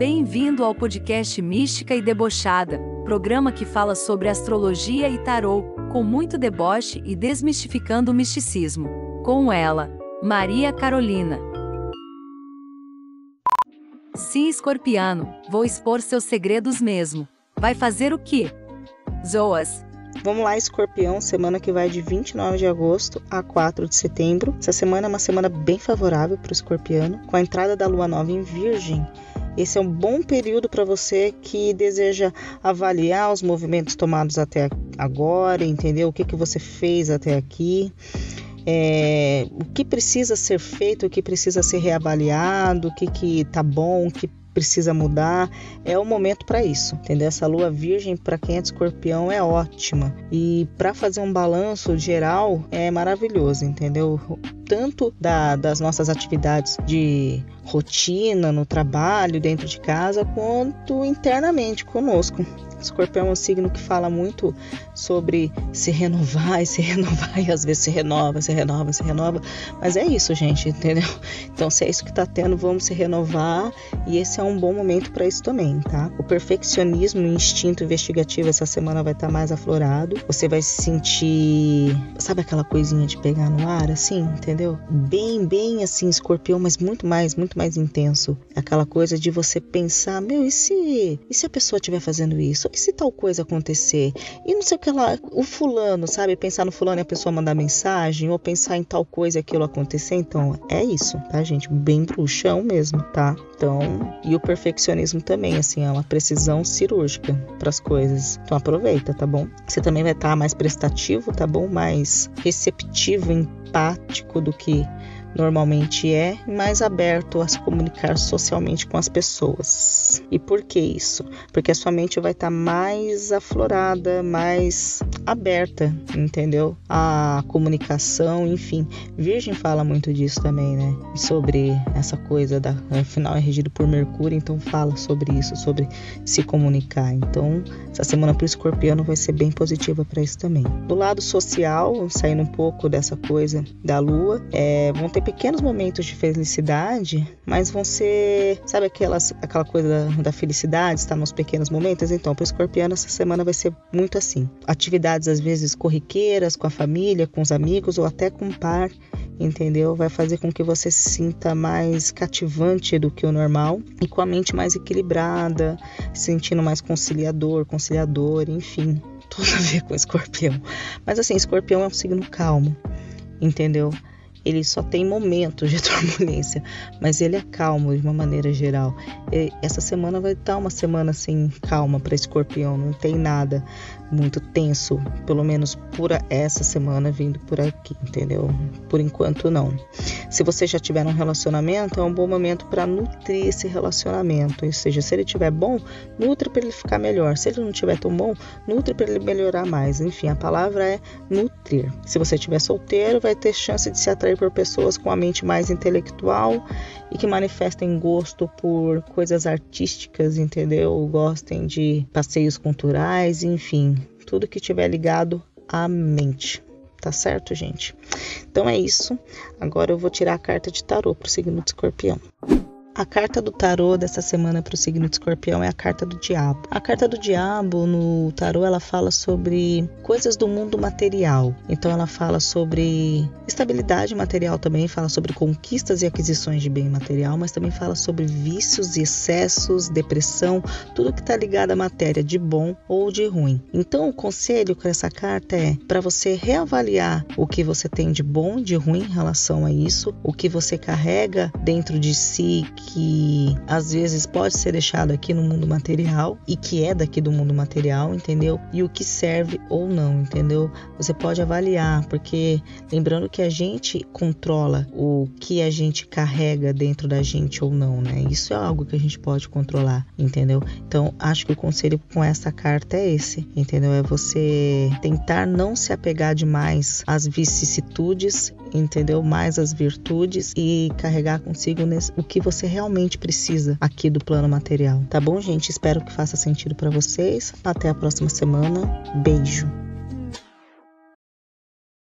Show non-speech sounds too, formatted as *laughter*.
Bem-vindo ao podcast Mística e Debochada, programa que fala sobre astrologia e tarô, com muito deboche e desmistificando o misticismo. Com ela, Maria Carolina. Sim, escorpiano, vou expor seus segredos mesmo. Vai fazer o quê? Zoas, Vamos lá, escorpião, semana que vai de 29 de agosto a 4 de setembro. Essa semana é uma semana bem favorável para o escorpiano, com a entrada da lua nova em Virgem. Esse é um bom período para você que deseja avaliar os movimentos tomados até agora, entender o que, que você fez até aqui. É, o que precisa ser feito, o que precisa ser reavaliado, o que que tá bom, o que precisa mudar, é o momento para isso, entendeu? Essa lua virgem para quem é de escorpião é ótima e para fazer um balanço geral é maravilhoso, entendeu? Tanto da, das nossas atividades de rotina, no trabalho, dentro de casa, quanto internamente conosco. Escorpião é um signo que fala muito sobre se renovar e *laughs* se renovar, e às vezes se renova, se renova, se renova. Mas é isso, gente, entendeu? Então, se é isso que tá tendo, vamos se renovar e esse é um bom momento para isso também, tá? O perfeccionismo, o instinto investigativo essa semana vai estar tá mais aflorado. Você vai se sentir, sabe aquela coisinha de pegar no ar, assim, entendeu? Bem, bem assim, escorpião, mas muito mais, muito mais intenso. Aquela coisa de você pensar, meu, e se, e se a pessoa estiver fazendo isso? E se tal coisa acontecer? E não sei o que lá, o fulano, sabe? Pensar no fulano e a pessoa mandar mensagem, ou pensar em tal coisa e aquilo acontecer. Então, é isso, tá, gente? Bem bruxão mesmo, tá? Então, e o perfeccionismo também, assim, é uma precisão cirúrgica para as coisas. Então, aproveita, tá bom? Você também vai estar tá mais prestativo, tá bom? Mais receptivo, empático do que normalmente é, mais aberto a se comunicar socialmente com as pessoas. E por que isso? Porque a sua mente vai estar tá mais aflorada, mais aberta, entendeu? A comunicação, enfim. Virgem fala muito disso também, né? Sobre essa coisa da afinal é regido por Mercúrio, então fala sobre isso, sobre se comunicar. Então, essa semana para o escorpiano vai ser bem positiva para isso também. Do lado social, saindo um pouco dessa coisa da lua, é, vão ter ter pequenos momentos de felicidade, mas vão ser, sabe aquelas, aquela coisa da, da felicidade, está nos pequenos momentos? Então, para o escorpiano, essa semana vai ser muito assim. Atividades, às vezes, corriqueiras, com a família, com os amigos ou até com o par, entendeu? Vai fazer com que você se sinta mais cativante do que o normal e com a mente mais equilibrada, se sentindo mais conciliador, conciliador, enfim, tudo a ver com escorpião. Mas assim, escorpião é um signo calmo, entendeu? Ele só tem momentos de *laughs* turbulência, mas ele é calmo de uma maneira geral. Essa semana vai estar uma semana assim calma para Escorpião, não tem nada muito tenso, pelo menos por essa semana vindo por aqui, entendeu? Por enquanto não. Se você já tiver um relacionamento, é um bom momento para nutrir esse relacionamento. Ou seja, se ele tiver bom, nutre para ele ficar melhor. Se ele não tiver tão bom, nutre para ele melhorar mais. Enfim, a palavra é nutrir. Se você estiver solteiro, vai ter chance de se atrair por pessoas com a mente mais intelectual e que manifestem gosto por coisas artísticas, entendeu? Gostem de passeios culturais, enfim, tudo que tiver ligado à mente. Tá certo, gente? Então é isso. Agora eu vou tirar a carta de tarô pro signo de escorpião. A carta do tarô dessa semana para o signo de escorpião é a carta do diabo. A carta do diabo no tarô ela fala sobre coisas do mundo material. Então ela fala sobre estabilidade material também, fala sobre conquistas e aquisições de bem material, mas também fala sobre vícios e excessos, depressão, tudo que está ligado à matéria de bom ou de ruim. Então o conselho com essa carta é para você reavaliar o que você tem de bom, de ruim em relação a isso, o que você carrega dentro de si que às vezes pode ser deixado aqui no mundo material e que é daqui do mundo material, entendeu? E o que serve ou não, entendeu? Você pode avaliar, porque lembrando que a gente controla o que a gente carrega dentro da gente ou não, né? Isso é algo que a gente pode controlar, entendeu? Então, acho que o conselho com essa carta é esse, entendeu? É você tentar não se apegar demais às vicissitudes, entendeu? Mais às virtudes e carregar consigo o que você realmente precisa aqui do plano material. Tá bom, gente? Espero que faça sentido para vocês. Até a próxima semana. Beijo.